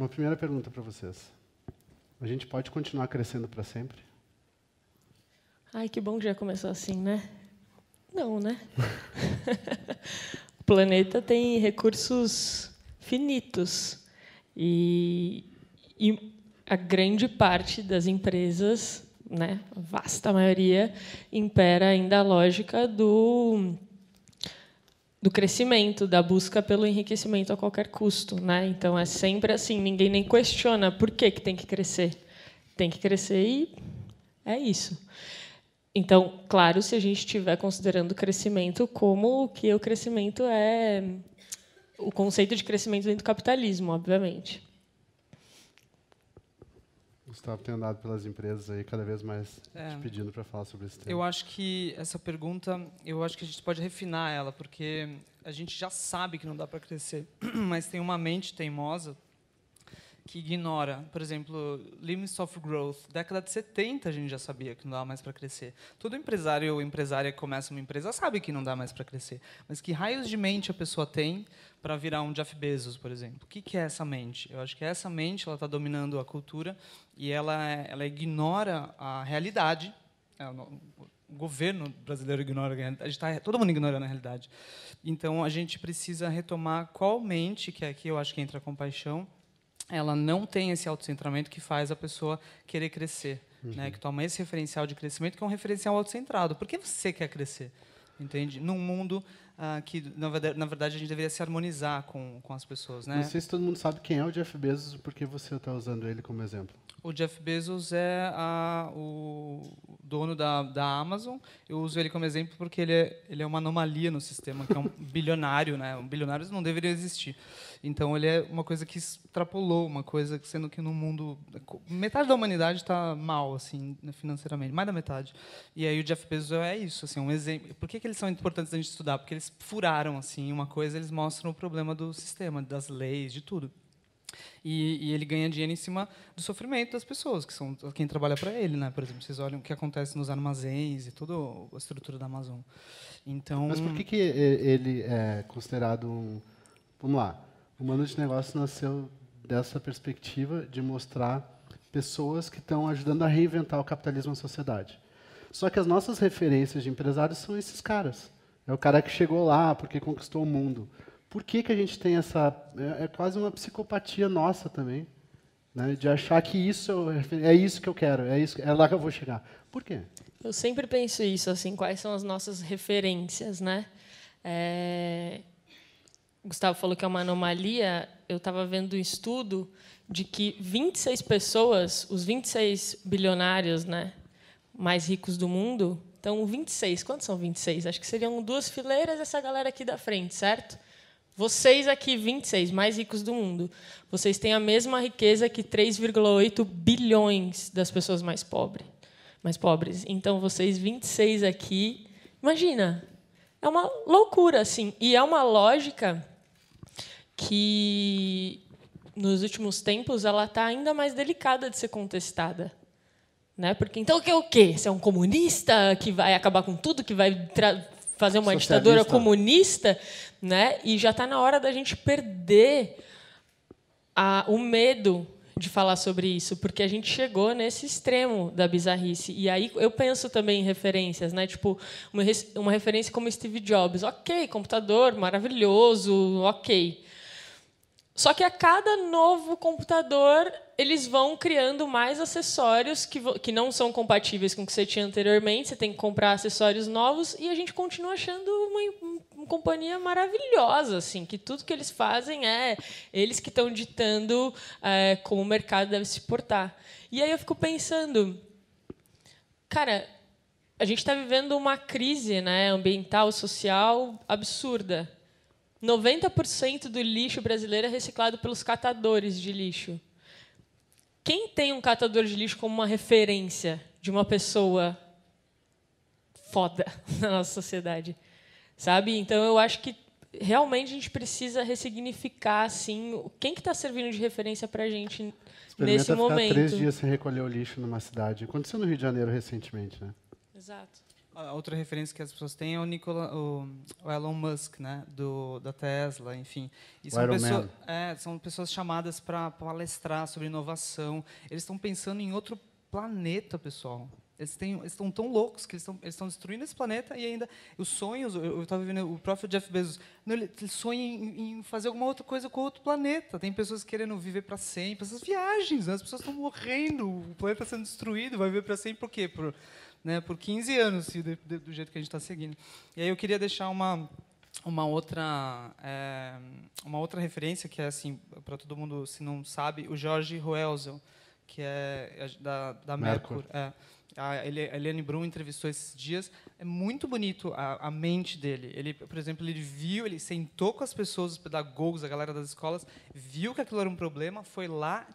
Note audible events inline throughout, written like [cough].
Uma primeira pergunta para vocês. A gente pode continuar crescendo para sempre? Ai, que bom que já começou assim, né? Não, né? [laughs] o planeta tem recursos finitos. E, e a grande parte das empresas, né, a vasta maioria, impera ainda a lógica do do crescimento, da busca pelo enriquecimento a qualquer custo, né? Então é sempre assim, ninguém nem questiona por que que tem que crescer. Tem que crescer e é isso. Então, claro, se a gente estiver considerando o crescimento como que o crescimento é o conceito de crescimento dentro do capitalismo, obviamente. Gustavo tem andado pelas empresas aí cada vez mais é, te pedindo para falar sobre esse tema. Eu acho que essa pergunta, eu acho que a gente pode refinar ela, porque a gente já sabe que não dá para crescer, [clears throat] mas tem uma mente teimosa que ignora, por exemplo, limits of growth. Década de 70 a gente já sabia que não dava mais para crescer. Todo empresário ou empresária que começa uma empresa sabe que não dá mais para crescer. Mas que raios de mente a pessoa tem para virar um Jeff Bezos, por exemplo? O que, que é essa mente? Eu acho que essa mente ela está dominando a cultura e ela, ela ignora a realidade. É, o governo brasileiro ignora a realidade. Tá, todo mundo ignorando a realidade. Então, a gente precisa retomar qual mente, que é aqui eu acho que entra a compaixão, ela não tem esse autocentramento que faz a pessoa querer crescer, uhum. né? Que toma esse referencial de crescimento que é um referencial autocentrado. Por que você quer crescer? Entende? Num mundo ah, que, na verdade, na verdade, a gente deveria se harmonizar com, com as pessoas, né? Não sei se todo mundo sabe quem é o Jeff Bezos, porque você está usando ele como exemplo. O Jeff Bezos é a, o dono da, da Amazon. Eu uso ele como exemplo porque ele é, ele é uma anomalia no sistema, que é um [laughs] bilionário, né? Um bilionário não deveria existir. Então ele é uma coisa que extrapolou, uma coisa sendo que no mundo metade da humanidade está mal assim né, financeiramente, mais da metade. E aí o Jeff Bezos é isso, assim, um exemplo. Por que, que eles são importantes a gente estudar? Porque eles furaram assim uma coisa, eles mostram o problema do sistema, das leis, de tudo. E, e, ele ganha dinheiro em cima do sofrimento das pessoas, que são quem trabalha para ele, né? Por exemplo, vocês olham o que acontece nos armazéns e toda a estrutura da Amazon. Então, mas por que, que ele é considerado um, vamos lá, o Mano de Negócios nasceu dessa perspectiva de mostrar pessoas que estão ajudando a reinventar o capitalismo na sociedade. Só que as nossas referências de empresários são esses caras. É o cara que chegou lá porque conquistou o mundo. Por que, que a gente tem essa. É, é quase uma psicopatia nossa também. Né, de achar que isso é isso que eu quero, é, isso, é lá que eu vou chegar. Por quê? Eu sempre penso isso, assim, quais são as nossas referências, né? É... Gustavo falou que é uma anomalia. Eu estava vendo um estudo de que 26 pessoas, os 26 bilionários, né, mais ricos do mundo, então 26. Quantos são 26? Acho que seriam duas fileiras essa galera aqui da frente, certo? Vocês aqui, 26, mais ricos do mundo, vocês têm a mesma riqueza que 3,8 bilhões das pessoas mais pobres. Mais pobres. Então, vocês 26 aqui, imagina, é uma loucura, assim. E é uma lógica que, nos últimos tempos, ela está ainda mais delicada de ser contestada. Né? Porque, então, o que é o quê? Você é um comunista que vai acabar com tudo, que vai fazer uma Socialista. ditadura comunista, né? E já está na hora da gente perder a, o medo de falar sobre isso, porque a gente chegou nesse extremo da bizarrice. E aí eu penso também em referências, né? Tipo, uma, uma referência como Steve Jobs. Ok, computador maravilhoso, ok. Só que a cada novo computador, eles vão criando mais acessórios que, que não são compatíveis com o que você tinha anteriormente. Você tem que comprar acessórios novos e a gente continua achando uma, uma companhia maravilhosa, assim, que tudo que eles fazem é eles que estão ditando é, como o mercado deve se portar. E aí eu fico pensando, cara, a gente está vivendo uma crise né, ambiental, social absurda 90% do lixo brasileiro é reciclado pelos catadores de lixo. Quem tem um catador de lixo como uma referência de uma pessoa foda [laughs] na nossa sociedade? Sabe? Então eu acho que realmente a gente precisa ressignificar assim, quem que está servindo de referência para a gente nesse ficar momento. três dias sem recolher o lixo numa cidade. Aconteceu no Rio de Janeiro recentemente, né? Exato. A outra referência que as pessoas têm é o, Nicola, o, o Elon Musk, né, do, da Tesla, enfim. E são, pessoas, é, são pessoas chamadas para palestrar sobre inovação. Eles estão pensando em outro planeta, pessoal. Eles, têm, eles estão tão loucos que eles estão, eles estão destruindo esse planeta e ainda os sonhos. Eu estava vendo o próprio Jeff Bezos. Não, ele, ele sonha em, em, fazer alguma outra coisa com outro planeta. Tem pessoas querendo viver para sempre. Essas viagens, né? as pessoas estão morrendo. O planeta está sendo destruído. Vai viver para sempre por quê? Por, né, por 15 anos, do, do jeito que a gente está seguindo. E aí eu queria deixar uma uma outra é, uma outra referência que é assim para todo mundo se não sabe o George Roelzel que é, é da, da Mercur, Mercur. É. A Eliane Brum entrevistou esses dias. É muito bonito a, a, mente dele. Ele, por exemplo, ele viu, ele sentou com as pessoas, os pedagogos, a galera das escolas, viu que aquilo era um problema, foi lá,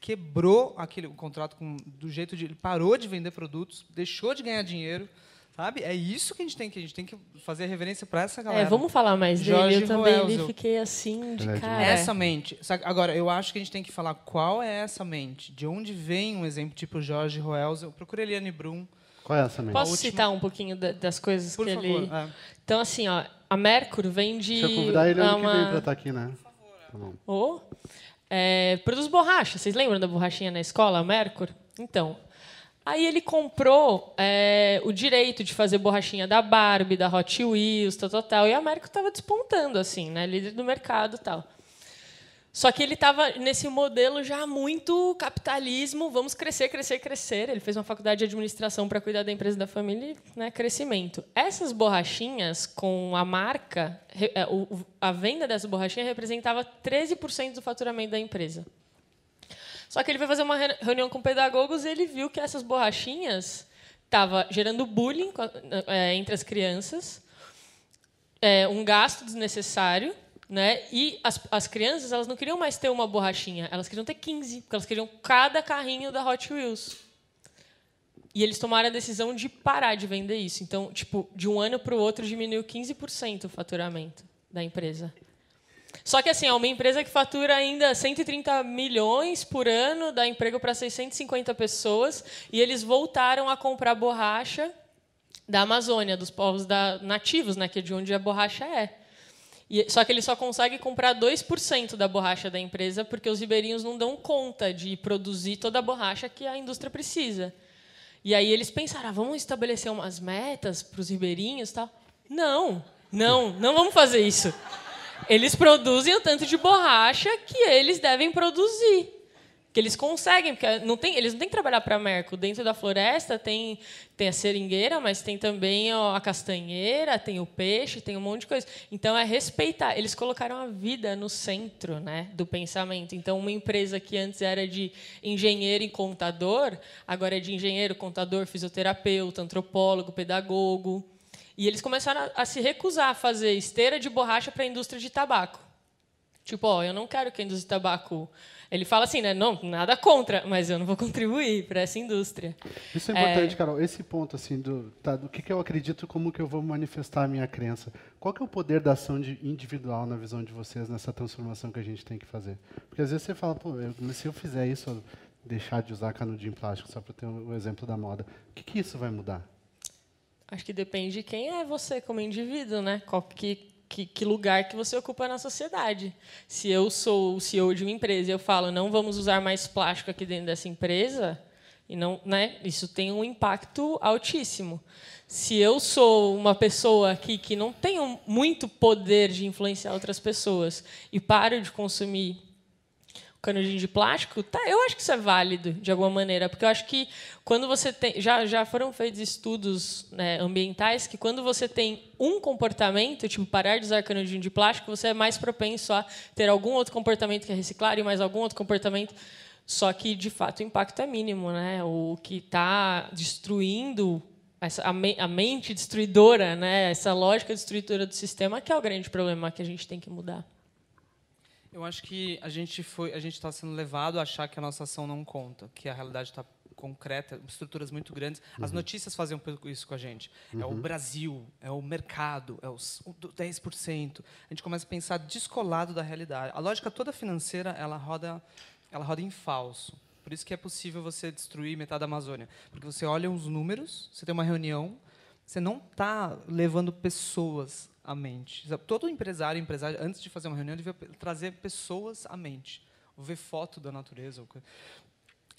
quebrou aquele o contrato com, do jeito de ele parou de vender produtos, deixou de ganhar dinheiro. Sabe? É isso que a gente tem que a gente tem que fazer reverência para essa galera. É, vamos falar mais Jorge dele. Eu também Roelzel. fiquei assim de cara. Essa mente. Agora, eu acho que a gente tem que falar qual é essa mente. De onde vem um exemplo tipo Jorge Roelzel? Procura Eliane Brum. Qual é essa mente? Posso citar um pouquinho das coisas Por que favor, ele. É. Então, assim, ó, a Mercury vem de. Deixa eu convidar ele ano uma... que vem para estar aqui, né? Por favor. Tá bom. Oh, é, produz borracha. Vocês lembram da borrachinha na escola, a Mercury? Então, Aí ele comprou é, o direito de fazer borrachinha da Barbie, da Hot Wheels, tal, tal, tal. E a América estava despontando, assim, né? Líder do mercado tal. Só que ele estava nesse modelo já muito capitalismo, vamos crescer, crescer, crescer. Ele fez uma faculdade de administração para cuidar da empresa da família e né, crescimento. Essas borrachinhas, com a marca, é, a venda dessa borrachinha representava 13% do faturamento da empresa. Só que ele foi fazer uma reunião com pedagogos e ele viu que essas borrachinhas estavam gerando bullying é, entre as crianças, é, um gasto desnecessário, né? E as, as crianças elas não queriam mais ter uma borrachinha, elas queriam ter 15, porque elas queriam cada carrinho da Hot Wheels. E eles tomaram a decisão de parar de vender isso. Então, tipo, de um ano para o outro diminuiu 15% o faturamento da empresa. Só que assim, é uma empresa que fatura ainda 130 milhões por ano, dá emprego para 650 pessoas, e eles voltaram a comprar borracha da Amazônia, dos povos da, nativos, né, que é de onde a borracha é. E, só que eles só conseguem comprar 2% da borracha da empresa porque os ribeirinhos não dão conta de produzir toda a borracha que a indústria precisa. E aí eles pensaram, ah, vamos estabelecer umas metas para os ribeirinhos tal. Não, não, não vamos fazer isso. Eles produzem o tanto de borracha que eles devem produzir. Que eles conseguem, porque não tem, eles não têm que trabalhar para a Merco. Dentro da floresta tem, tem a seringueira, mas tem também a castanheira, tem o peixe, tem um monte de coisa. Então é respeitar. Eles colocaram a vida no centro né, do pensamento. Então, uma empresa que antes era de engenheiro e contador, agora é de engenheiro, contador, fisioterapeuta, antropólogo, pedagogo. E eles começaram a, a se recusar a fazer esteira de borracha para a indústria de tabaco. Tipo, ó, eu não quero que a indústria de tabaco. Ele fala assim, né? Não, nada contra, mas eu não vou [laughs] contribuir para essa indústria. Isso é importante, é... Carol. Esse ponto, assim, do, tá, do que, que eu acredito, como que eu vou manifestar a minha crença. Qual que é o poder da ação de, individual na visão de vocês nessa transformação que a gente tem que fazer? Porque às vezes você fala, pô, eu, se eu fizer isso, deixar de usar canudinho plástico, só para ter o um exemplo da moda, o que, que isso vai mudar? Acho que depende de quem é você como indivíduo, né? Qual que, que, que, lugar que você ocupa na sociedade. Se eu sou o CEO de uma empresa e eu falo não vamos usar mais plástico aqui dentro dessa empresa, e não, né? Isso tem um impacto altíssimo. Se eu sou uma pessoa aqui que não tenho muito poder de influenciar outras pessoas e paro de consumir canudinho de plástico, tá, eu acho que isso é válido de alguma maneira, porque eu acho que quando você tem, já já foram feitos estudos né, ambientais que quando você tem um comportamento, tipo parar de usar canudinho de plástico, você é mais propenso a ter algum outro comportamento que é reciclar e mais algum outro comportamento, só que de fato o impacto é mínimo, né? O que está destruindo essa, a, me, a mente destruidora, né? Essa lógica destruidora do sistema que é o grande problema que a gente tem que mudar. Eu acho que a gente foi, a gente está sendo levado a achar que a nossa ação não conta, que a realidade está concreta, estruturas muito grandes. As uhum. notícias fazem um pouco isso com a gente. Uhum. É o uhum. Brasil, é o mercado, é os 10%. A gente começa a pensar descolado da realidade. A lógica toda financeira, ela roda, ela roda em falso. Por isso que é possível você destruir metade da Amazônia, porque você olha os números, você tem uma reunião, Você não está levando pessoas à mente. Todo empresário, empresário, antes de fazer uma reunião, devia trazer pessoas à mente. Ver foto da natureza.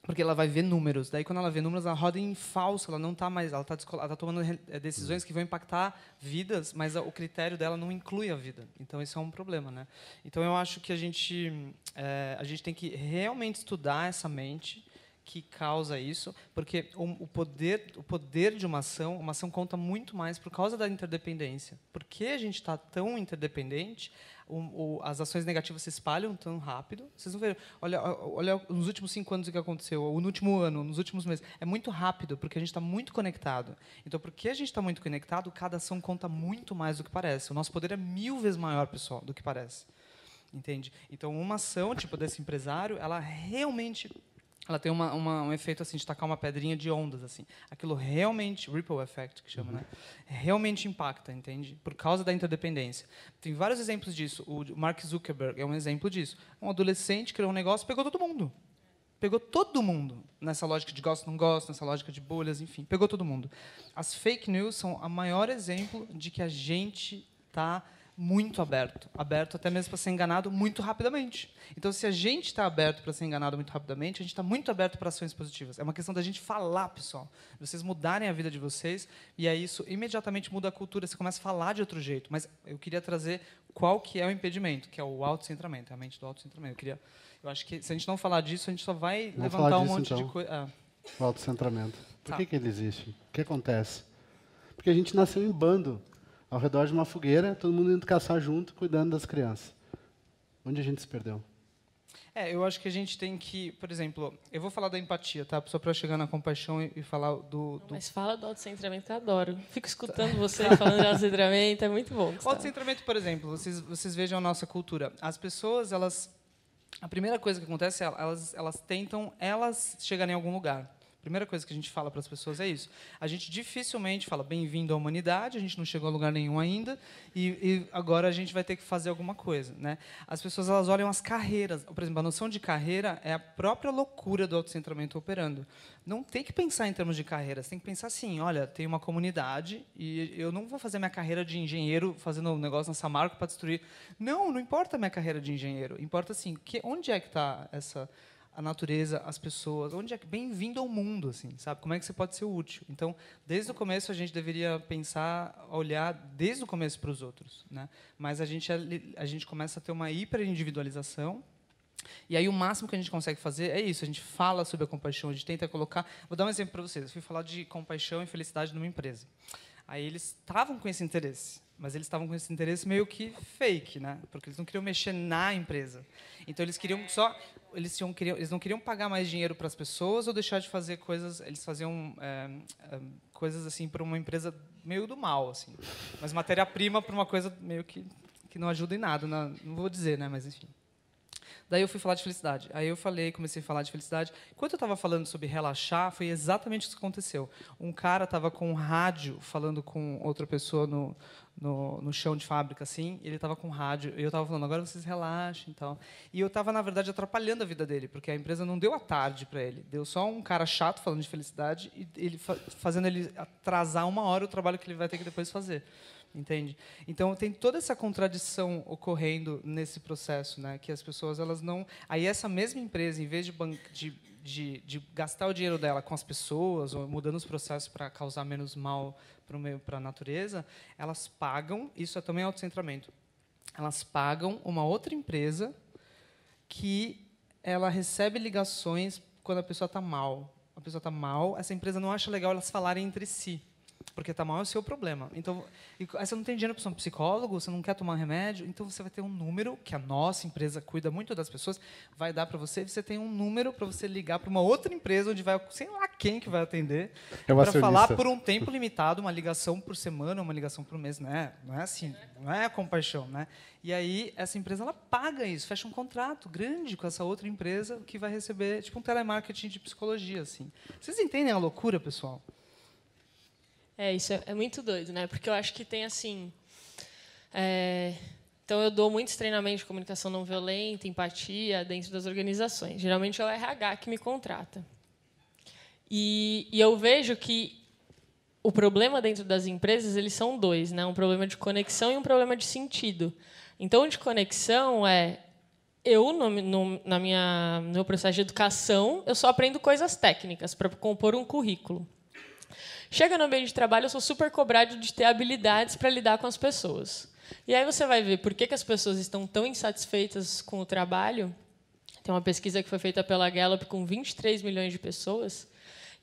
Porque ela vai ver números. Daí, quando ela vê números, ela roda em falso. Ela não está mais. Ela está tá tomando eh, decisões que vão impactar vidas, mas o critério dela não inclui a vida. Então, isso é um problema, né? Então, eu acho que a gente é, a gente tem que realmente estudar essa mente que causa isso, porque o, o, poder, o poder de uma ação, uma ação conta muito mais por causa da interdependência. Porque a gente está tão interdependente, o, o, as ações negativas se espalham tão rápido. Vocês vão ver, olha, olha nos últimos cinco anos o que aconteceu, ou no último ano, nos últimos meses. É muito rápido, porque a gente está muito conectado. Então, porque a gente está muito conectado, cada ação conta muito mais do que parece. O nosso poder é mil vezes maior, pessoal, do que parece. Entende? Então, uma ação, tipo desse empresário, ela realmente ela tem uma, uma, um efeito assim de tacar uma pedrinha de ondas assim. Aquilo realmente ripple effect que chama, uhum. né? Realmente impacta, entende? Por causa da interdependência. Tem vários exemplos disso. O Mark Zuckerberg é um exemplo disso. Um adolescente criou um negócio, pegou todo mundo. Pegou todo mundo nessa lógica de gosto não gosto, nessa lógica de bolhas, enfim, pegou todo mundo. As fake news são o maior exemplo de que a gente está muito aberto, aberto até mesmo para ser enganado muito rapidamente. Então, se a gente está aberto para ser enganado muito rapidamente, a gente está muito aberto para ações positivas. É uma questão da gente falar, pessoal, vocês mudarem a vida de vocês e aí isso imediatamente muda a cultura. Você começa a falar de outro jeito. Mas eu queria trazer qual que é o impedimento, que é o autocentramento, é a mente do autocentramento. Eu queria, eu acho que se a gente não falar disso, a gente só vai Vamos levantar um monte então. de coisa. Ah. O autocentramento. Por tá. que, que ele existe? O que acontece? Porque a gente nasceu em bando ao redor de uma fogueira, todo mundo indo caçar junto, cuidando das crianças. Onde a gente se perdeu? É, eu acho que a gente tem que, por exemplo, eu vou falar da empatia, tá? Só para chegar na compaixão e, e falar do, do, Mas fala do autocentramento, eu adoro. Fico escutando [laughs] você falando de autocentramento, é muito bom. O autocentramento, por exemplo, vocês, vocês vejam a nossa cultura. As pessoas, elas... A primeira coisa que acontece é elas, elas tentam elas chegarem em algum lugar primeira coisa que a gente fala para as pessoas é isso. A gente dificilmente fala bem-vindo à humanidade, a gente não chegou a lugar nenhum ainda e, e, agora a gente vai ter que fazer alguma coisa. Né? As pessoas elas olham as carreiras. Por exemplo, a noção de carreira é a própria loucura do autocentramento operando. Não tem que pensar em termos de carreira, você tem que pensar assim, olha, tem uma comunidade e eu não vou fazer minha carreira de engenheiro fazendo um negócio na Samarco para destruir. Não, não importa a minha carreira de engenheiro. Importa assim, que, onde é que está essa a natureza, as pessoas, onde é que bem-vindo ao mundo, assim, sabe? Como é que você pode ser útil? Então, desde o começo a gente deveria pensar, olhar desde o começo para os outros, né? Mas a gente a gente começa a ter uma hiperindividualização. E aí o máximo que a gente consegue fazer é isso, a gente fala sobre a compaixão, a gente tenta colocar, vou dar um exemplo para vocês. Eu fui falar de compaixão e felicidade numa empresa. Aí eles estavam com esse interesse, mas eles estavam com esse interesse meio que fake, né? Porque eles não queriam mexer na empresa. Então eles queriam só eles, tinham, queriam, eles não queriam pagar mais dinheiro para as pessoas ou deixar de fazer coisas. Eles faziam é, coisas assim para uma empresa meio do mal, assim. Mas matéria-prima para uma coisa meio que, que não ajuda em nada. Não, não vou dizer, né? Mas enfim. Daí eu fui falar de felicidade. Aí eu falei, comecei a falar de felicidade. Enquanto eu estava falando sobre relaxar, foi exatamente isso que aconteceu. Um cara estava com um rádio falando com outra pessoa no, no, no chão de fábrica, assim, ele estava com rádio, e eu estava falando, agora vocês relaxem e. E eu estava, na verdade, atrapalhando a vida dele, porque a empresa não deu a tarde para ele, deu só um cara chato falando de felicidade e ele fazendo ele atrasar uma hora o trabalho que ele vai ter que depois fazer. Entende? Então tem toda essa contradição ocorrendo nesse processo, né? Que as pessoas elas não, aí essa mesma empresa, em vez de, de, de, de gastar o dinheiro dela com as pessoas ou mudando os processos para causar menos mal para meio, para a natureza, elas pagam, isso é também autocentramento, elas pagam uma outra empresa que ela recebe ligações quando a pessoa está mal. A pessoa está mal, essa empresa não acha legal elas falarem entre si porque está mal é o seu problema. Então, aí você não tem dinheiro para ser um psicólogo, você não quer tomar remédio, então você vai ter um número que a nossa empresa cuida muito das pessoas, vai dar para você, você tem um número para você ligar para uma outra empresa onde vai, sei lá quem que vai atender, é para falar por um tempo limitado, uma ligação por semana, uma ligação por mês, né? Não é assim, não é compaixão, né? E aí essa empresa ela paga isso, fecha um contrato grande com essa outra empresa que vai receber tipo um telemarketing de psicologia assim. Vocês entendem a loucura, pessoal? É, isso é, é, muito doido, né? Porque eu acho que tem assim. É, então, eu dou muitos treinamentos de comunicação não violenta, empatia dentro das organizações. Geralmente é o RH que me contrata. E, e eu vejo que o problema dentro das empresas eles são dois, né? Um problema de conexão e um problema de sentido. Então, de conexão é eu no, no, na minha no meu processo de educação eu só aprendo coisas técnicas para compor um currículo. Chega no ambiente de trabalho eu sou super cobrado de ter habilidades para lidar com as pessoas. E aí você vai ver por que, que as pessoas estão tão insatisfeitas com o trabalho. Tem uma pesquisa que foi feita pela Gallup com 23 milhões de pessoas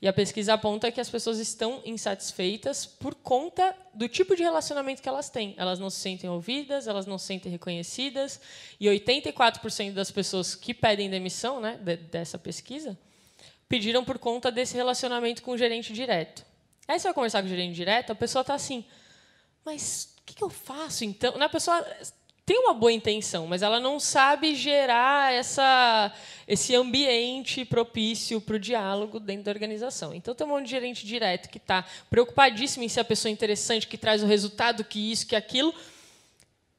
e a pesquisa aponta que as pessoas estão insatisfeitas por conta do tipo de relacionamento que elas têm. Elas não se sentem ouvidas, elas não se sentem reconhecidas. E 84% das pessoas que pedem demissão né, dessa pesquisa pediram por conta desse relacionamento com o gerente direto. Aí você vai conversar com o gerente direto, a pessoa está assim, mas o que, que eu faço então? A pessoa tem uma boa intenção, mas ela não sabe gerar essa, esse ambiente propício para o diálogo dentro da organização. Então, tem um monte de gerente direto que está preocupadíssimo em ser a pessoa interessante, que traz o resultado, que isso, que aquilo,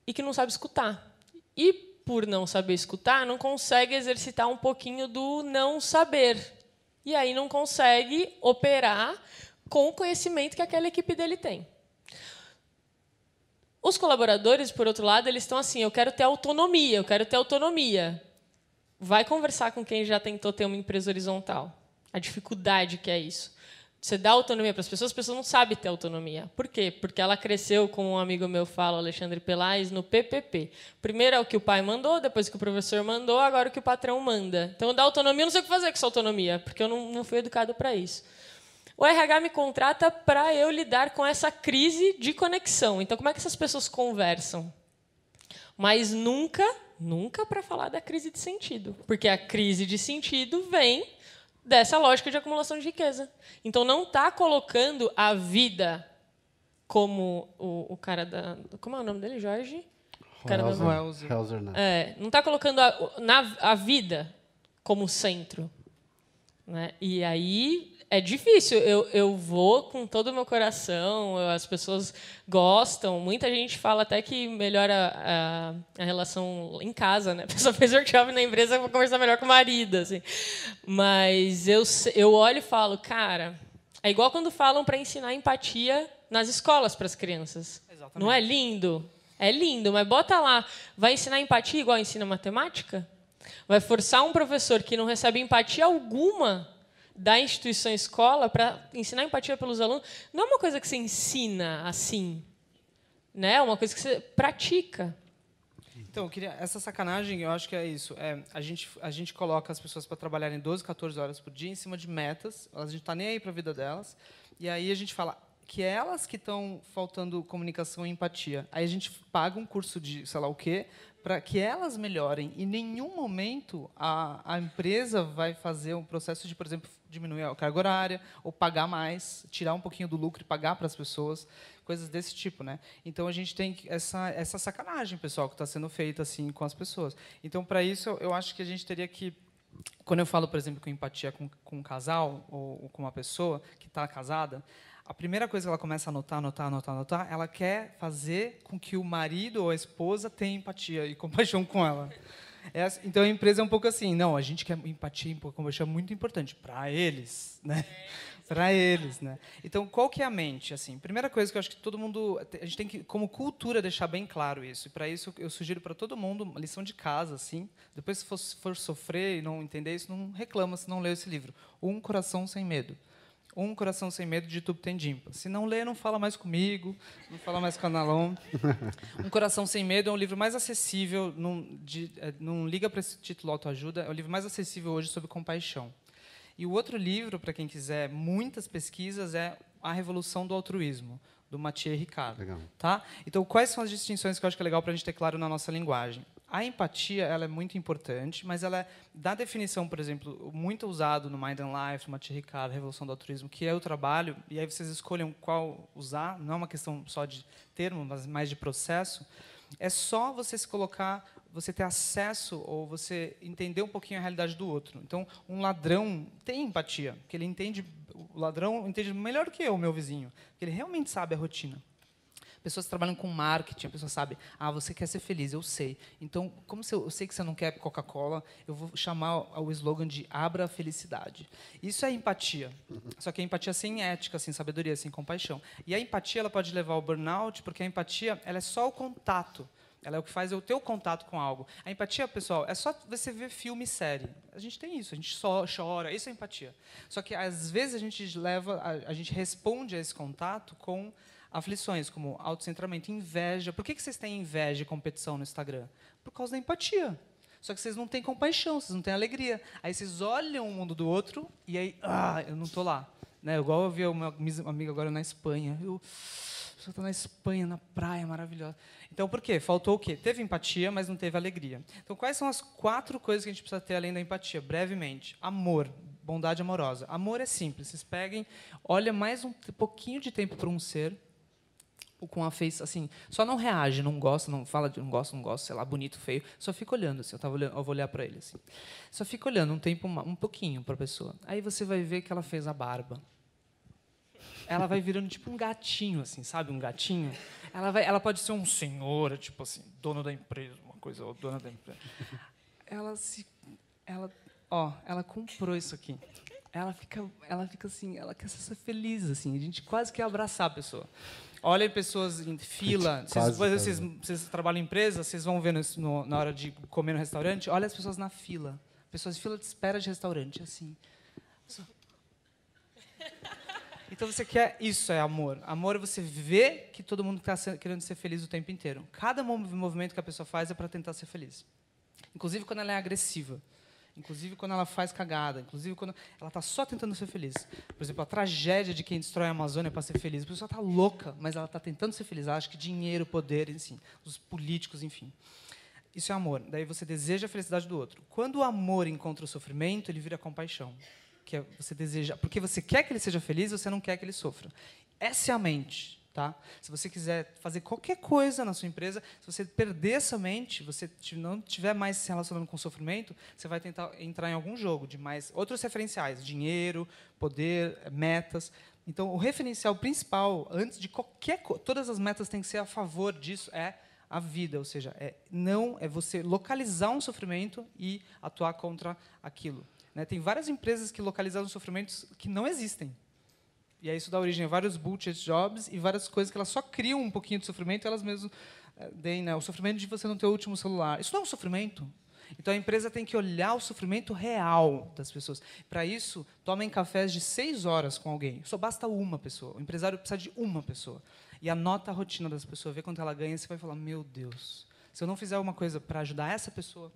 e que não sabe escutar. E, por não saber escutar, não consegue exercitar um pouquinho do não saber. E aí não consegue operar com o conhecimento que aquela equipe dele tem. Os colaboradores, por outro lado, eles estão assim: eu quero ter autonomia, eu quero ter autonomia. Vai conversar com quem já tentou ter uma empresa horizontal. A dificuldade que é isso. Você dá autonomia para as pessoas, as pessoas não sabem ter autonomia. Por quê? Porque ela cresceu, como um amigo meu fala, Alexandre Pelais, no PPP. Primeiro é o que o pai mandou, depois o que o professor mandou, agora o que o patrão manda. Então, dar autonomia, eu não sei o que fazer com essa autonomia, porque eu não, não fui educado para isso. O RH me contrata para eu lidar com essa crise de conexão. Então, como é que essas pessoas conversam? Mas nunca, nunca para falar da crise de sentido, porque a crise de sentido vem dessa lógica de acumulação de riqueza. Então, não está colocando a vida como o, o, cara da. Como é o nome dele, Jorge? O cara Helzer, da... Helzer, né? É, não está colocando a, na, a vida como centro. Né? E aí é difícil. Eu, eu vou com todo o meu coração, as pessoas gostam. Muita gente fala até que melhora a, a relação em casa, né? A pessoa fez workshop na empresa para conversar melhor com o marido, assim. Mas eu, eu olho e falo, cara, é igual quando falam para ensinar empatia nas escolas para as crianças. Exatamente. Não é lindo? É lindo, mas bota lá, vai ensinar empatia igual ensina matemática? Vai forçar um professor que não recebe empatia alguma da instituição escola para ensinar empatia pelos alunos não é uma coisa que você ensina assim, né? É uma coisa que você pratica. Então, queria, essa sacanagem, eu acho que é isso. É, a, gente, a gente coloca as pessoas para trabalharem 12, 14 horas por dia em cima de metas, a gente está nem aí para a vida delas, e aí a gente fala que é elas que estão faltando comunicação e empatia. Aí a gente paga um curso de sei lá o quê para que elas melhorem. Em nenhum momento a, a empresa vai fazer um processo de, por exemplo, diminuir a carga horária ou pagar mais, tirar um pouquinho do lucro e pagar para as pessoas, coisas desse tipo, né? Então a gente tem essa essa sacanagem, pessoal, que está sendo feita assim com as pessoas. Então para isso eu acho que a gente teria que quando eu falo, por exemplo, com empatia com, com um casal ou, ou com uma pessoa que está casada, a primeira coisa que ela começa a anotar, anotar, anotar, anotar, ela quer fazer com que o marido ou a esposa tenha empatia e compaixão com ela. É, assim, então a empresa é um pouco assim, não, a gente quer empatia e é muito importante para eles, né? [laughs] para eles, né? Então qual que é a mente assim? Primeira coisa que eu acho que todo mundo a gente tem que como cultura deixar bem claro isso. E para isso eu sugiro para todo mundo uma lição de casa assim. Depois se for, for sofrer e não entender isso, não reclama se não leu esse livro. Um coração sem medo. Um Coração Sem Medo de Tuptendimpa. Se não lê, não fala mais comigo, não fala mais com a Nalon. Um Coração Sem Medo é um livro mais acessível, não, de, é, não liga para esse título autoajuda, é o livro mais acessível hoje sobre compaixão. E o outro livro, para quem quiser muitas pesquisas, é A Revolução do Altruísmo, do Mathieu Ricard. Legal. Tá? Então, quais são as distinções que eu acho que é legal para a gente ter claro na nossa linguagem? A empatia ela é muito importante, mas ela é, da definição, por exemplo, muito usado no Mind and Life, no Mathieu Ricard, Revolução do Altruísmo, que é o trabalho, e aí vocês escolham qual usar, não é uma questão só de termo, mas mais de processo, é só você se colocar, você ter acesso ou você entender um pouquinho a realidade do outro. Então, um ladrão tem empatia, porque ele entende, o ladrão entende melhor que eu, meu vizinho, porque ele realmente sabe a rotina. Pessoas que trabalham com marketing, a pessoa sabe, ah, você quer ser feliz, eu sei. Então, como eu sei que você não quer Coca-Cola, eu vou chamar o slogan de abra a felicidade. Isso é empatia. Só que é empatia sem ética, sem sabedoria, sem compaixão. E a empatia ela pode levar ao burnout, porque a empatia ela é só o contato. Ela é o que faz o teu contato com algo. A empatia, pessoal, é só você ver filme e série. A gente tem isso, a gente só chora, isso é empatia. Só que às vezes a gente leva, a, a gente responde a esse contato com aflições como autocentramento, inveja. Por que, que vocês têm inveja e competição no Instagram? Por causa da empatia. Só que vocês não têm compaixão, vocês não têm alegria. Aí vocês olham o mundo do outro e aí, ah, eu não estou lá. Né? Igual eu vi uma amiga agora na Espanha. Eu, você está na Espanha, na praia, maravilhosa. Então, por quê? Faltou o quê? Teve empatia, mas não teve alegria. Então, quais são as quatro coisas que a gente precisa ter além da empatia? Brevemente. Amor, bondade amorosa. Amor é simples. Vocês peguem, olha mais um pouquinho de tempo para um ser, com a face assim, só não reage, não gosta, não fala de não gosta, não gosta, sei lá, bonito, feio, só fica olhando assim, eu tava olhando, eu vou olhar para ele assim. Só fica olhando um tempo um pouquinho para a pessoa. Aí você vai ver que ela fez a barba. Ela vai virando tipo um gatinho assim, sabe, um gatinho. Ela vai, ela pode ser um senhor, tipo assim, dono da empresa, uma coisa, ou dona da empresa. Ela se ela, ó, ela comprou isso aqui ela fica, ela fica assim, ela quer ser feliz, assim. A gente quase quer abraçar a pessoa. Olhem pessoas em fila. Vocês, vocês, vocês, trabalham em empresa, vocês vão ver no, na hora de comer no restaurante. Olha as pessoas na fila. Pessoas de fila de espera de restaurante, assim. Então você quer. Isso é amor. Amor é você ver que todo mundo está querendo ser feliz o tempo inteiro. Cada movimento que a pessoa faz é para tentar ser feliz. Inclusive quando ela é agressiva inclusive quando ela faz cagada, inclusive quando ela está só tentando ser feliz. Por exemplo, a tragédia de quem destrói a Amazônia para ser feliz. A pessoa está louca, mas ela está tentando ser feliz. Ela acha que dinheiro, poder, enfim, os políticos, enfim. Isso é amor. Daí você deseja a felicidade do outro. Quando o amor encontra o sofrimento, ele vira compaixão. Que é você deseja, porque você quer que ele seja feliz, você não quer que ele sofra. Essa é a mente. Tá? Se você quiser fazer qualquer coisa na sua empresa, se você perder essa mente, você não tiver mais se relacionando com sofrimento, você vai tentar entrar em algum jogo de mais outros referenciais, dinheiro, poder, metas. Então, o referencial principal, antes de qualquer todas as metas têm que ser a favor disso, é a vida, ou seja, é não é você localizar um sofrimento e atuar contra aquilo. Né? Tem várias empresas que localizaram sofrimentos que não existem. E aí isso dá origem a vários bullshit jobs e várias coisas que elas só criam um pouquinho de sofrimento elas mesmas eh, deem né? o sofrimento de você não ter o último celular. Isso não é um sofrimento. Então a empresa tem que olhar o sofrimento real das pessoas. Para isso, tomem cafés de seis horas com alguém. Só basta uma pessoa. O empresário precisa de uma pessoa. E anota a rotina das pessoas, vê quanto ela ganha, você vai falar: meu Deus, se eu não fizer alguma coisa para ajudar essa pessoa,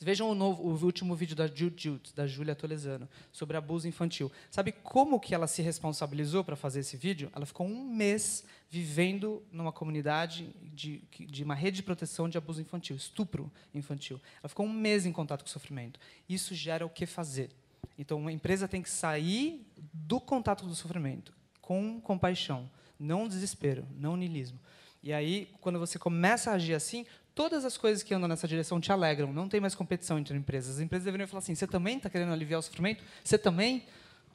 Vejam o, novo, o último vídeo da Jude da Júlia Tolesano, sobre abuso infantil. Sabe como que ela se responsabilizou para fazer esse vídeo? Ela ficou um mês vivendo numa comunidade de, de uma rede de proteção de abuso infantil, estupro infantil. Ela ficou um mês em contato com o sofrimento. Isso gera o que fazer. Então, uma empresa tem que sair do contato do sofrimento com compaixão, não desespero, não niilismo. E aí, quando você começa a agir assim, todas as coisas que andam nessa direção te alegram. Não tem mais competição entre empresas. As empresas deveriam falar assim: você também está querendo aliviar o sofrimento? Você também?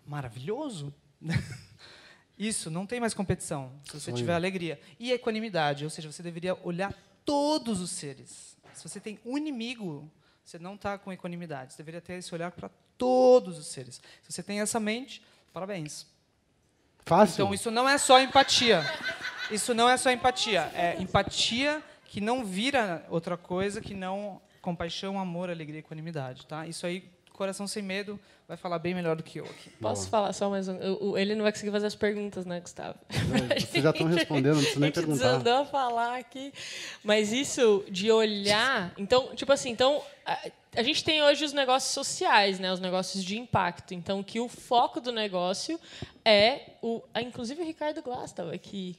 Maravilhoso. [laughs] Isso, não tem mais competição, se você tiver alegria. E equanimidade, ou seja, você deveria olhar todos os seres. Se você tem um inimigo, você não está com equanimidade. Você deveria ter esse olhar para todos os seres. Se você tem essa mente, parabéns. Fácil. Então, isso não é só empatia. Isso não é só empatia. É empatia que não vira outra coisa que não compaixão, amor, alegria e equanimidade. Tá? Isso aí, coração sem medo, vai falar bem melhor do que eu aqui. Posso Boa. falar só mais um? ele não vai conseguir fazer as perguntas, né, Gustavo? Não, vocês já [laughs] estão respondendo, não precisa nem perguntar. A gente a falar aqui. Mas isso de olhar... Então, tipo assim, então... A, a gente tem hoje os negócios sociais, né, os negócios de impacto. Então, que o foco do negócio é o, inclusive o Ricardo Glass estava aqui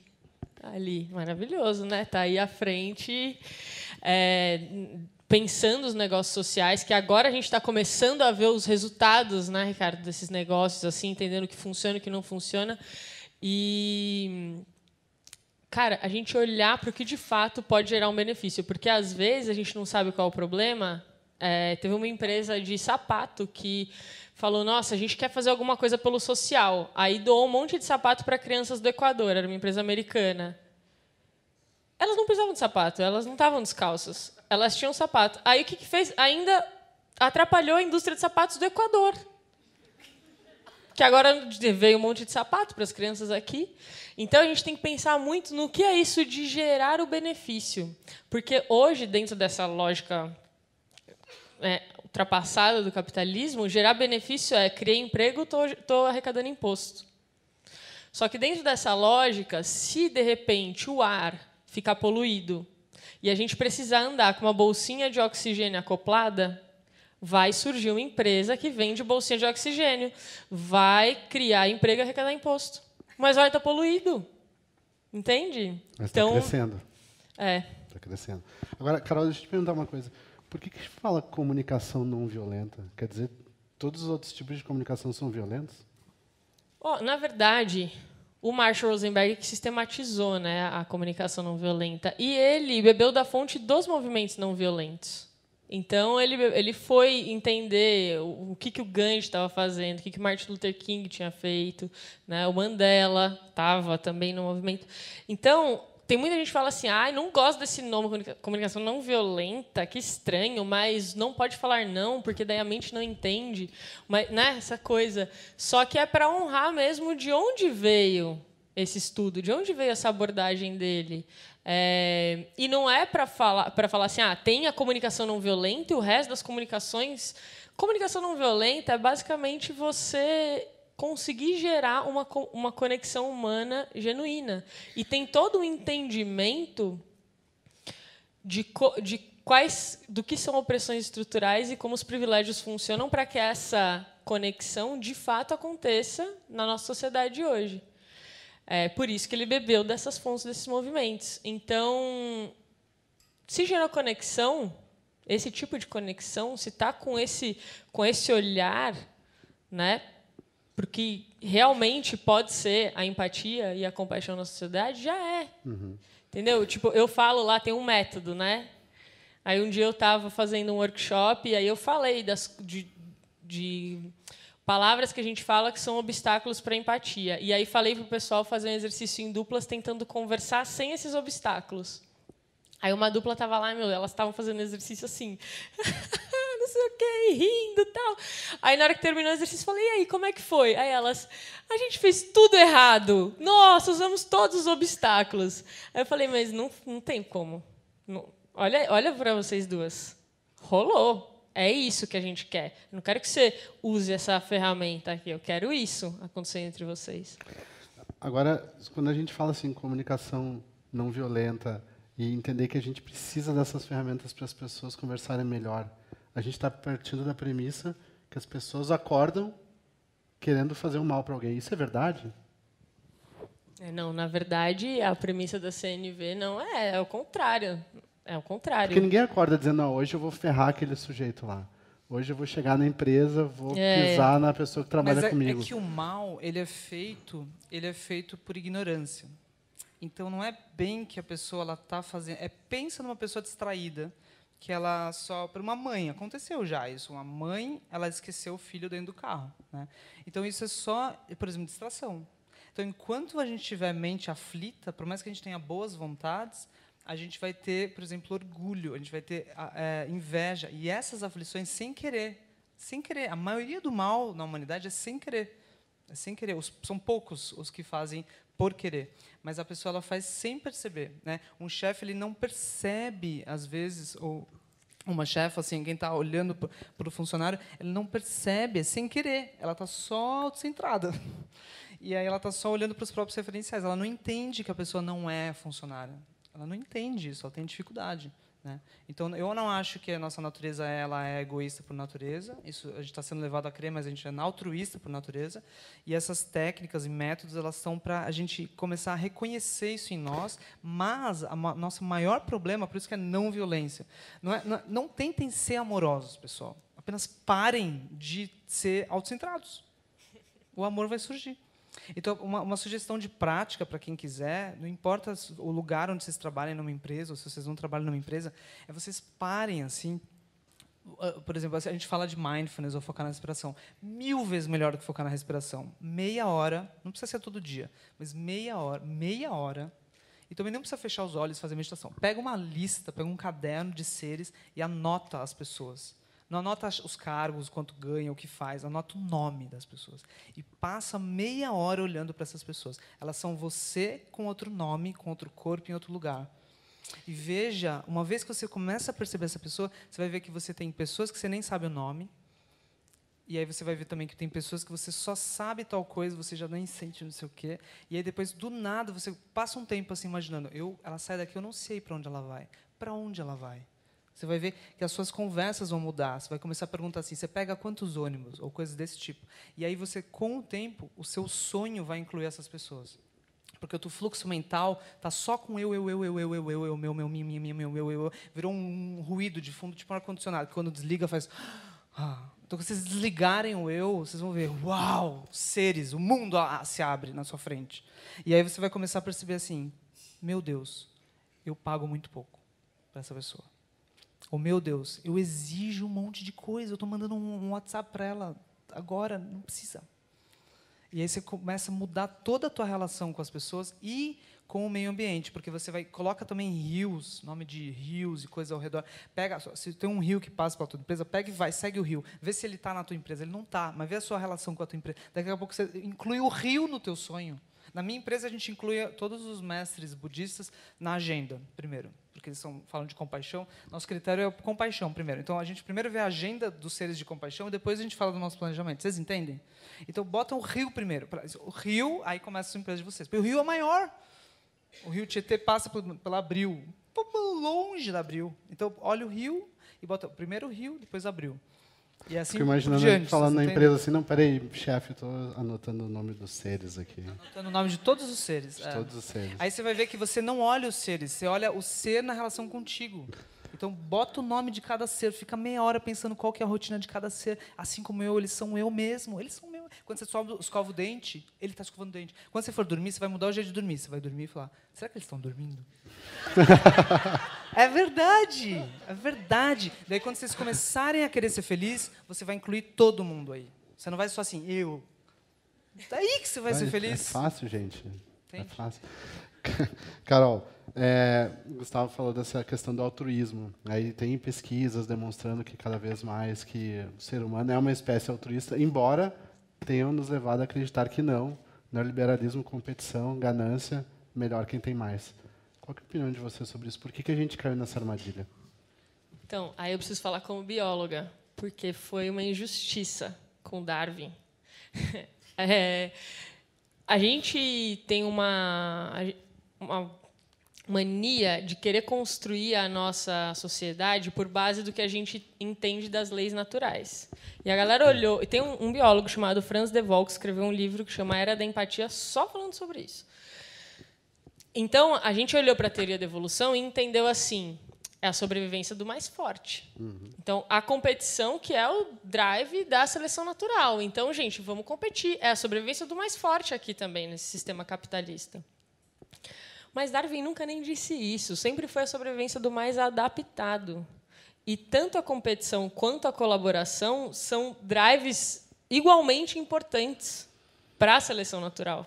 ali, maravilhoso, né? Tá aí à frente, é, pensando os negócios sociais, que agora a gente está começando a ver os resultados, né, Ricardo, desses negócios, assim, entendendo o que funciona, o que não funciona, e cara, a gente olhar para o que de fato pode gerar um benefício, porque às vezes a gente não sabe qual é o problema. É, teve uma empresa de sapato que falou: Nossa, a gente quer fazer alguma coisa pelo social. Aí doou um monte de sapato para crianças do Equador, era uma empresa americana. elas não precisavam de sapato, elas não estavam descalças. Elas tinham sapato. Aí o que, que fez? Ainda atrapalhou a indústria de sapatos do Equador. Que agora veio um monte de sapato para as crianças aqui. Então a gente tem que pensar muito no que é isso de gerar o benefício. Porque hoje, dentro dessa lógica é, ultrapassada do capitalismo, gerar benefício é criar emprego, estou arrecadando imposto. Só que dentro dessa lógica, se de repente o ar ficar poluído e a gente precisar andar com uma bolsinha de oxigênio acoplada, vai surgir uma empresa que vende bolsinha de oxigênio, vai criar emprego e arrecadar imposto. Mas o ar está poluído. Entende? Mas está então, crescendo. É. Está crescendo. Agora, Carol, deixa eu te perguntar uma coisa. Por que, que fala comunicação não violenta? Quer dizer, todos os outros tipos de comunicação são violentos? Oh, na verdade, o Marshall Rosenberg que sistematizou né, a comunicação não violenta. E ele bebeu da fonte dos movimentos não violentos. Então, ele, ele foi entender o, o que, que o Gandhi estava fazendo, o que, que Martin Luther King tinha feito, né? o Mandela estava também no movimento. Então, tem muita gente que fala assim, ah, não gosto desse nome, comunicação não violenta, que estranho, mas não pode falar não, porque daí a mente não entende, mas, né, essa coisa. Só que é para honrar mesmo de onde veio esse estudo, de onde veio essa abordagem dele. É, e não é para falar, falar assim, ah, tem a comunicação não violenta e o resto das comunicações. Comunicação não violenta é basicamente você conseguir gerar uma, uma conexão humana genuína. E tem todo um entendimento de, de quais do que são opressões estruturais e como os privilégios funcionam para que essa conexão de fato aconteça na nossa sociedade hoje. É por isso que ele bebeu dessas fontes desses movimentos. Então, se gerou conexão, esse tipo de conexão, se está com esse com esse olhar, né, porque realmente pode ser a empatia e a compaixão na sociedade, já é. Uhum. Entendeu? Tipo, eu falo lá, tem um método, né? Aí um dia eu estava fazendo um workshop e aí eu falei das, de, de palavras que a gente fala que são obstáculos para a empatia. E aí falei para o pessoal fazer um exercício em duplas tentando conversar sem esses obstáculos. Aí uma dupla estava lá, meu, elas estavam fazendo exercício assim. [laughs] não sei o quê, rindo e tal. Aí, na hora que terminou o exercício, falei, e aí, como é que foi? Aí elas, a gente fez tudo errado. Nossa, usamos todos os obstáculos. Aí eu falei, mas não, não tem como. Não, olha olha para vocês duas. Rolou. É isso que a gente quer. Eu não quero que você use essa ferramenta aqui. Eu quero isso acontecer entre vocês. Agora, quando a gente fala assim, comunicação não violenta e entender que a gente precisa dessas ferramentas para as pessoas conversarem melhor, a gente está partindo da premissa que as pessoas acordam querendo fazer um mal para alguém. Isso é verdade? É, não, na verdade, a premissa da CNV não é, é o contrário. É o contrário. Porque ninguém acorda dizendo, não, hoje eu vou ferrar aquele sujeito lá. Hoje eu vou chegar na empresa, vou é. pisar na pessoa que trabalha Mas é, comigo. É que o mal, ele é feito, ele é feito por ignorância. Então não é bem que a pessoa ela está fazendo, é pensa numa pessoa distraída que ela só para uma mãe aconteceu já isso uma mãe ela esqueceu o filho dentro do carro né? então isso é só por exemplo distração. Então enquanto a gente tiver mente aflita por mais que a gente tenha boas vontades a gente vai ter por exemplo orgulho a gente vai ter é, inveja. E essas aflições sem querer sem querer a maioria do mal na humanidade é sem querer sem querer os, são poucos os que fazem por querer mas a pessoa ela faz sem perceber, né? Um chefe ele não percebe às vezes ou uma chefe assim, quem está olhando para o funcionário, ele não percebe, é sem querer, ela está só centrada. [laughs] E aí ela está só olhando para os próprios referenciais, ela não entende que a pessoa não é funcionária. Ela não entende isso, ela tem dificuldade. Né? Então, eu não acho que a nossa natureza ela é egoísta por natureza. Isso a gente está sendo levado a crer, mas a gente é altruísta por natureza. E essas técnicas e métodos elas são para a gente começar a reconhecer isso em nós. Mas o nosso maior problema, por isso que é não violência, não, é, não, não tentem ser amorosos, pessoal. Apenas parem de ser autocentrados. O amor vai surgir. Então, uma, uma sugestão de prática para quem quiser, não importa o lugar onde vocês trabalhem numa empresa, ou se vocês não trabalham numa empresa, é vocês parem assim. Uh, por exemplo, a gente fala de mindfulness ou focar na respiração. Mil vezes melhor do que focar na respiração. Meia hora, não precisa ser todo dia, mas meia hora, meia hora, E também não precisa fechar os olhos e fazer meditação. Pega uma lista, pega um caderno de seres e anota as pessoas. Não anota os cargos, quanto ganha, o que faz, anota o nome das pessoas. E passa meia hora olhando para essas pessoas. Elas são você com outro nome, com outro corpo, em outro lugar. E veja, uma vez que você começa a perceber essa pessoa, você vai ver que você tem pessoas que você nem sabe o nome. E aí você vai ver também que tem pessoas que você só sabe tal coisa, você já nem sente não sei o quê. E aí depois, do nada, você passa um tempo assim imaginando, eu, ela sai daqui, eu não sei para onde ela vai. Para onde ela vai? Você vai ver que as suas conversas vão mudar. Você vai começar a perguntar assim: você pega quantos ônibus? Ou coisas desse tipo. E aí você, com o tempo, o seu sonho vai incluir essas pessoas. Porque o teu fluxo mental tá só com eu, eu, eu, eu, eu, eu, eu, eu, meu, meu, minha, meu, meu, eu, eu. Virou um ruído de fundo, tipo um ar-condicionado, que quando desliga faz. Ah. Então, quando vocês desligarem o eu, vocês vão ver, uau, seres, o mundo se abre na sua frente. E aí você vai começar a perceber assim: meu Deus, eu pago muito pouco para essa pessoa. Oh, meu Deus, eu exijo um monte de coisa, eu estou mandando um WhatsApp para ela agora, não precisa. E aí você começa a mudar toda a tua relação com as pessoas e com o meio ambiente, porque você vai coloca também rios, nome de rios e coisas ao redor. Pega, se tem um rio que passa pela tua empresa, pega e vai, segue o rio. Vê se ele está na tua empresa. Ele não está, mas vê a sua relação com a tua empresa. Daqui a pouco você inclui o rio no teu sonho. Na minha empresa a gente inclui todos os mestres budistas na agenda, primeiro porque eles são, falam de compaixão, nosso critério é compaixão primeiro. Então, a gente primeiro vê a agenda dos seres de compaixão e depois a gente fala do nosso planejamento. Vocês entendem? Então, botam o rio primeiro. O rio, aí começa a empresa de vocês. Porque o rio é maior. O rio Tietê passa pela Abril, longe da Abril. Então, olha o rio e bota primeiro o rio, depois Abril. E assim Fico imaginando diante, falando na empresa assim, não, peraí, chefe, estou anotando o nome dos seres aqui. Anotando o nome de todos os seres. De é. todos os seres. Aí você vai ver que você não olha os seres, você olha o ser na relação contigo. Então, bota o nome de cada ser, fica meia hora pensando qual que é a rotina de cada ser. Assim como eu, eles são eu mesmo. Eles são meu. Quando você escova o dente, ele está escovando o dente. Quando você for dormir, você vai mudar o jeito de dormir. Você vai dormir e falar: será que eles estão dormindo? [laughs] é verdade, é verdade. Daí, quando vocês começarem a querer ser feliz, você vai incluir todo mundo aí. Você não vai só assim, eu. Daí que você vai ser feliz. É fácil, gente. É Entende? É fácil. [laughs] Carol, é, Gustavo falou dessa questão do altruísmo. Aí tem pesquisas demonstrando que cada vez mais que o ser humano é uma espécie altruísta, embora tenham nos levado a acreditar que não. Neoliberalismo, competição, ganância, melhor quem tem mais. Qual é a opinião de você sobre isso? Por que, que a gente caiu nessa armadilha? Então, aí eu preciso falar como bióloga, porque foi uma injustiça com Darwin. [laughs] é, a gente tem uma, uma mania de querer construir a nossa sociedade por base do que a gente entende das leis naturais. E a galera olhou, e tem um, um biólogo chamado Franz de Waal que escreveu um livro que chama Era da Empatia só falando sobre isso. Então, a gente olhou para a teoria da evolução e entendeu assim: é a sobrevivência do mais forte. Uhum. Então, a competição, que é o drive da seleção natural. Então, gente, vamos competir. É a sobrevivência do mais forte aqui também, nesse sistema capitalista. Mas Darwin nunca nem disse isso. Sempre foi a sobrevivência do mais adaptado. E tanto a competição quanto a colaboração são drives igualmente importantes para a seleção natural.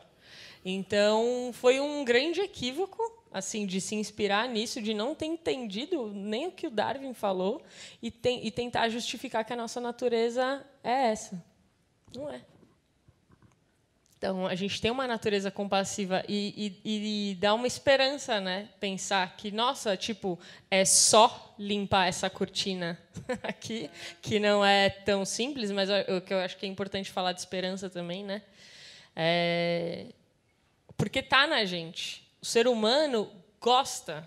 Então, foi um grande equívoco assim de se inspirar nisso, de não ter entendido nem o que o Darwin falou e, e tentar justificar que a nossa natureza é essa. Não é. Então, a gente tem uma natureza compassiva e, e, e, dá uma esperança, né? Pensar que, nossa, tipo, é só limpar essa cortina [laughs] aqui, que não é tão simples, mas o que eu acho que é importante falar de esperança também, né? É, porque tá na gente. O ser humano gosta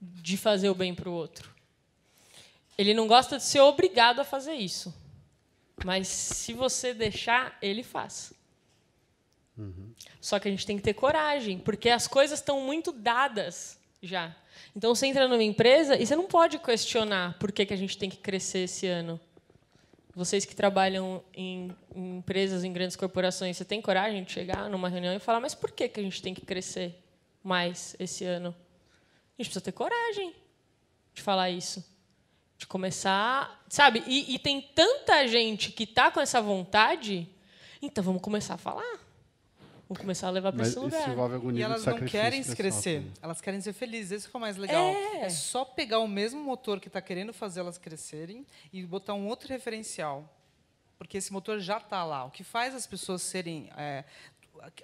de fazer o bem para o outro. Ele não gosta de ser obrigado a fazer isso. Mas se você deixar, ele faz. Uhum. Só que a gente tem que ter coragem, porque as coisas estão muito dadas já. Então você entra numa empresa e você não pode questionar por que, que a gente tem que crescer esse ano. Vocês que trabalham em, em empresas, em grandes corporações, você tem coragem de chegar numa reunião e falar, mas por que, que a gente tem que crescer mais esse ano? A gente precisa ter coragem de falar isso. De começar, sabe? E, e tem tanta gente que está com essa vontade, então vamos começar a falar. Vão começar a levar para esse lugar. Isso envolve algum nível E elas de não querem pessoal crescer, também. elas querem ser felizes. Esse que é o mais legal. É. É só pegar o mesmo motor que está querendo fazer elas crescerem e botar um outro referencial. Porque esse motor já está lá. O que faz as pessoas serem é,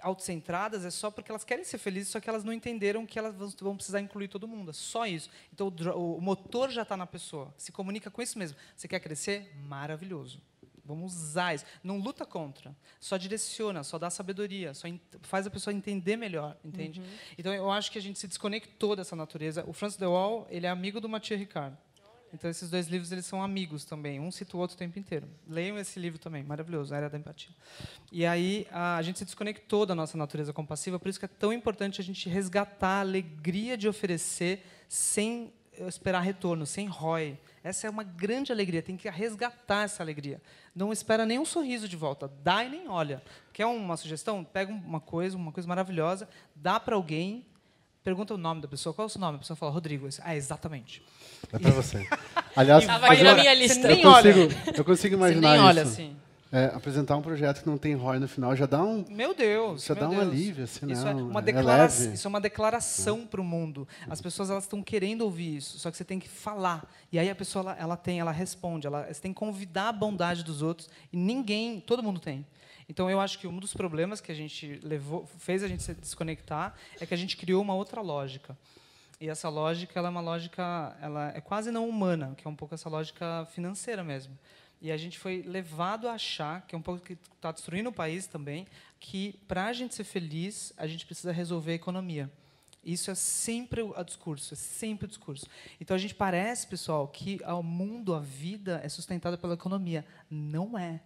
autocentradas é só porque elas querem ser felizes, só que elas não entenderam que elas vão- precisar incluir todo mundo. É só isso. Então, o motor já está na pessoa. Se comunica com isso mesmo. Você quer crescer? Maravilhoso. Vamos usar isso. Não luta contra. Só direciona, só dá sabedoria, só faz a pessoa entender melhor, entende? Então, eu acho que a gente se desconectou dessa natureza. O Francis DeWall, ele é amigo do Mathieu Ricard. Então, esses dois livros eles são amigos também. Um cita o outro o tempo inteiro. Leiam esse livro também, maravilhoso, A Era da Empatia. E aí, a, a gente se desconectou da nossa natureza compassiva, por isso que é tão importante a gente resgatar a alegria de oferecer sem eh, esperar retorno, sem ROI. Essa é uma grande alegria, tem que resgatar essa alegria. Não espera nenhum sorriso de volta, dá e nem olha. Quer uma sugestão? Pega uma coisa, uma coisa maravilhosa, dá para alguém, pergunta o nome da pessoa, qual é o seu nome? A pessoa fala, Rodrigo. Ah, exatamente. É pra você. [laughs] Aliás, Tava aqui na minha Você lista. eu consigo, eu consigo Você imaginar nem olha isso. assim. É, apresentar um projeto que não tem ROI no final já dá um. Meu Deus. Você meu dá um Deus. alívio, assim, isso né? É uma É declara- leve. Isso é uma declaração para o mundo. As pessoas elas estão querendo ouvir isso, só que você tem que falar. E aí a pessoa ela, ela tem, ela responde. Ela, você tem que convidar a bondade dos outros. E ninguém, todo mundo tem. Então eu acho que um dos problemas que a gente levou, fez a gente se desconectar é que a gente criou uma outra lógica. E essa lógica ela é uma lógica, ela é quase não humana, que é um pouco essa lógica financeira mesmo. E a gente foi levado a achar, que é um pouco que está destruindo o país também, que para a gente ser feliz, a gente precisa resolver a economia. Isso é sempre o discurso, é sempre o discurso. Então a gente parece, pessoal, que o mundo, a vida é sustentada pela economia. Não é.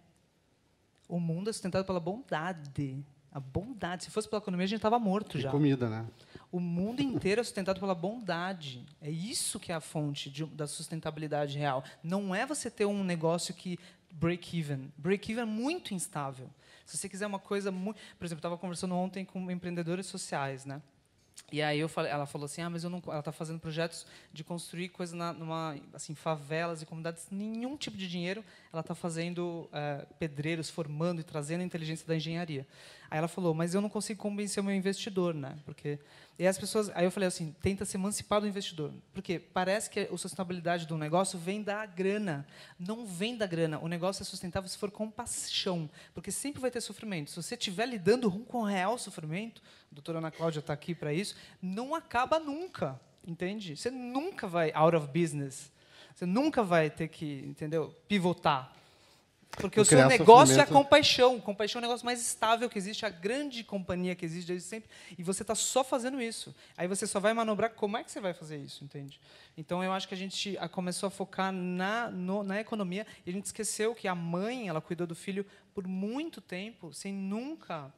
O mundo é sustentado pela bondade. A bondade. Se fosse pela economia, a gente estava morto E já. comida, né? O mundo inteiro é sustentado pela bondade. É isso que é a fonte de- da sustentabilidade real. Não é você ter um negócio que break even. Break even é muito instável. Se você quiser uma coisa muito, por exemplo, eu estava conversando ontem com empreendedores sociais, né? E aí eu falei, ela falou assim, ah, mas eu não, ela está fazendo projetos de construir coisas na, numa, assim, favelas e comunidades, nenhum tipo de dinheiro. Ela está fazendo eh, pedreiros, formando e trazendo inteligência da engenharia. Aí ela falou, mas eu não consigo convencer o meu investidor, né? Porque e as pessoas, aí eu falei assim, tenta se emancipar do investidor, porque parece que a sustentabilidade do negócio vem da grana, não vem da grana. O negócio é sustentável se for com paixão, porque sempre vai ter sofrimento. Se você estiver lidando com real sofrimento, a doutora Ana Cláudia está aqui para isso, não acaba nunca, entende? Você nunca vai out of business. Você nunca vai ter que, entendeu? Pivotar. Porque o seu negócio é a compaixão. Compaixão é o negócio mais estável que existe, a grande companhia que existe desde sempre. E você está só fazendo isso. Aí você só vai manobrar como é que você vai fazer isso, entende? Então eu acho que a gente começou a focar na, no- na economia e a gente esqueceu que a mãe ela cuidou do filho por muito tempo sem nunca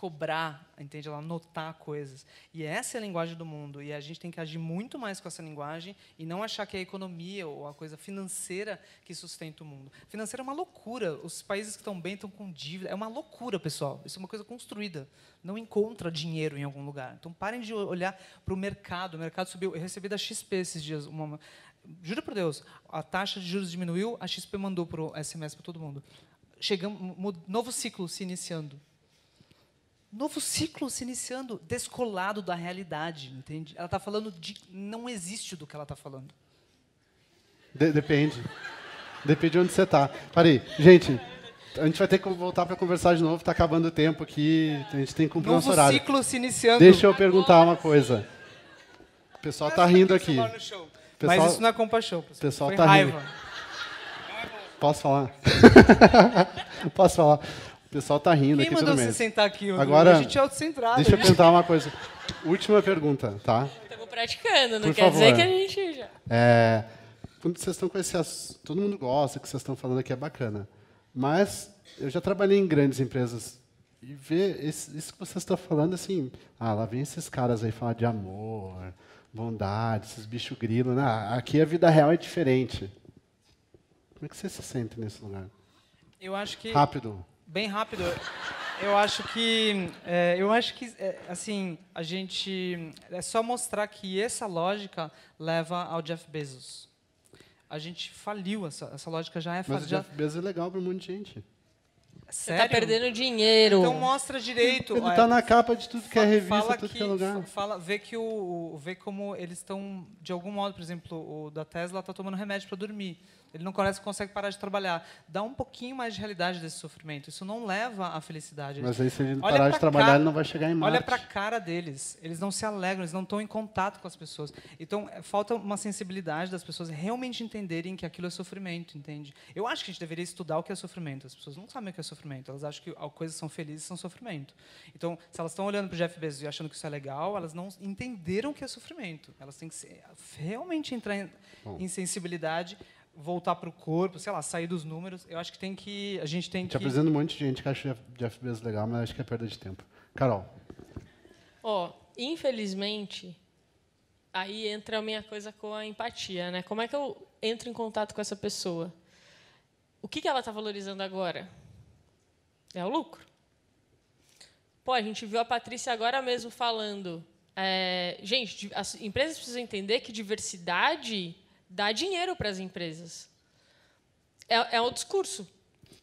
cobrar, entende? Ela notar coisas. E essa é a linguagem do mundo. E a gente tem que agir muito mais com essa linguagem e não achar que é a economia ou a coisa financeira que sustenta o mundo. Financeira é uma loucura. Os países que estão bem estão com dívida. É uma loucura, pessoal. Isso é uma coisa construída. Não encontra dinheiro em algum lugar. Então parem de olhar para o mercado. O mercado subiu. Eu recebi da XP esses dias uma. Juro por Deus, a taxa de juros diminuiu, a XP mandou para o SMS para todo mundo. Chegamos, novo ciclo se iniciando novo ciclo se iniciando, descolado da realidade, entende? Ela está falando de não existe do que ela está falando. De- depende. Depende de onde você tá. Parei. Gente, a gente vai ter que voltar para conversar de novo. Tá acabando o tempo aqui. A gente tem que cumprir nosso Novo horário. ciclo se iniciando. Deixa eu perguntar uma coisa. O pessoal tá rindo aqui. Mas Pessoal- isso não é compaixão, pessoal. pessoal Foi tá rindo. raiva. Posso falar? [laughs] Posso falar? O pessoal tá rindo Quem aqui mandou tudo você sentar aqui? Agora, a gente é autocentrado. Deixa eu gente- perguntar uma coisa. Última pergunta, tá? Estamos praticando, não Por quer dizer favor. que a gente já. É, quando vocês estão com esse ass- todo mundo gosta que vocês estão falando aqui é bacana, mas eu já trabalhei em grandes empresas e ver esse- isso que vocês estão falando assim, ah, lá vem esses caras aí falar de amor, bondade, esses bichos grilo, né? Aqui a vida real é diferente. Como é que você se sente nesse lugar? Eu acho que Rápido. Bem rápido. Eu acho que, é, eu acho que, é, assim, a gente é só mostrar que essa lógica leva ao Jeff Bezos. A gente faliu essa, essa lógica já é Mas fa- o Jeff Bezos é legal para um monte de gente. Você tá perdendo dinheiro. Então mostra direito. Ele está na capa de tudo que é revista, fala tudo que, que é lugar. Fala, vê que o, vê como eles estão de algum modo, por exemplo, o da Tesla está tomando remédio para dormir. Ele não consegue, consegue parar de trabalhar. Dá um pouquinho mais de realidade desse sofrimento. Isso não leva à felicidade. Mas aí, se ele parar de trabalhar, cara, ele não vai chegar em Marte. Olha para a cara deles. Eles não se alegram, eles não estão em contato com as pessoas. Então, é, falta uma sensibilidade das pessoas realmente entenderem que aquilo é sofrimento, entende? Eu acho que a gente deveria estudar o que é sofrimento. As pessoas não sabem o que é sofrimento. Elas acham que coisas são felizes são sofrimento. Então, se elas estão olhando para o Jeff Bezos e achando que isso é legal, elas não entenderam o que é sofrimento. Elas têm que ser, realmente entrar em, em sensibilidade voltar para o corpo, sei lá, sair dos números. Eu acho que tem que a gente tem Te que apresento um monte de gente que acha Jeff Bezos legal, mas acho que é perda de tempo. Carol. Ó, oh, infelizmente, aí entra a minha coisa com a empatia, né? Como é que eu entro em contato com essa pessoa? O que, que ela está valorizando agora? É o lucro. Pô, a gente viu a Patrícia agora mesmo falando. É, gente, as empresas precisam entender que diversidade dá dinheiro para as empresas. É, é um discurso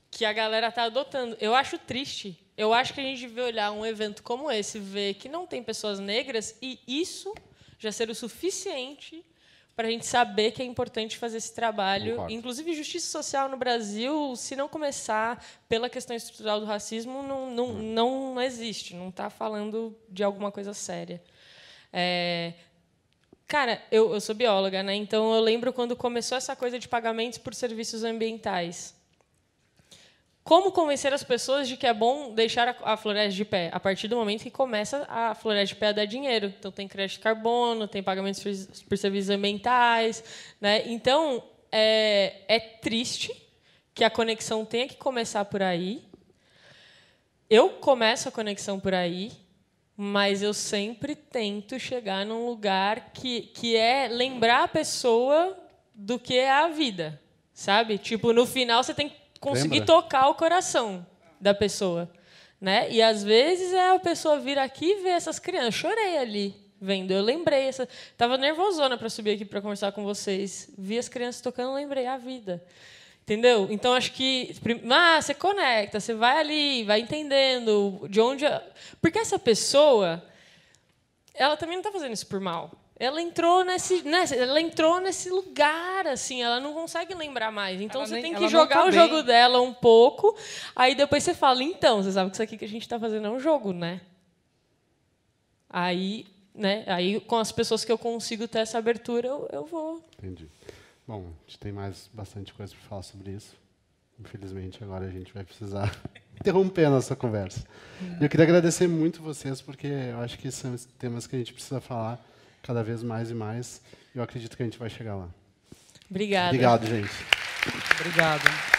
que a galera está adotando. Eu acho triste. Eu acho que a gente devia olhar um evento como esse, ver que não tem pessoas negras e isso já ser o suficiente para a gente saber que é importante fazer esse trabalho. Concordo. Inclusive, justiça social no Brasil, se não começar pela questão estrutural do racismo, não, não, hum. não existe, não está falando de alguma coisa séria. É, Cara, eu, eu sou bióloga, né? Então eu lembro quando começou essa coisa de pagamentos por serviços ambientais. Como convencer as pessoas de que é bom deixar a, floresta de pé? A partir do momento que começa a floresta de pé a dar dinheiro. Então tem crédito de carbono, tem pagamentos por serviços ambientais. Né? Então é, é triste que a conexão tenha que começar por aí. Eu começo a conexão por aí, mas eu sempre tento chegar num lugar que, que é lembrar a pessoa do que é a vida, sabe? Tipo, no final você tem que conseguir Lembra? tocar o coração da pessoa, né? E às vezes é a pessoa vir aqui e ver essas crianças. chorei ali vendo, eu lembrei essa, tava nervosona para subir aqui para conversar com vocês. Vi as crianças tocando, lembrei a vida. Entendeu? Então acho que ah, você conecta, você vai ali, vai entendendo de onde, porque essa pessoa, ela também não está fazendo isso por mal. Ela entrou nesse, nesse, ela entrou nesse lugar assim, ela não consegue lembrar mais. Então ela você nem, tem que jogar tá o bem. jogo dela um pouco, aí depois você fala, então, você sabe que isso aqui que a gente está fazendo é um jogo, né? Aí, né? Aí com as pessoas que eu consigo ter essa abertura, eu, eu vou. Entendi. Bom, a gente tem mais bastante coisa para falar sobre isso. Infelizmente, agora a gente vai precisar [laughs] interromper a nossa conversa. É. Eu queria agradecer muito vocês, porque eu acho que são temas que a gente precisa falar cada vez mais e mais. E eu acredito que a gente vai chegar lá. Obrigada. Obrigado, gente. Obrigado.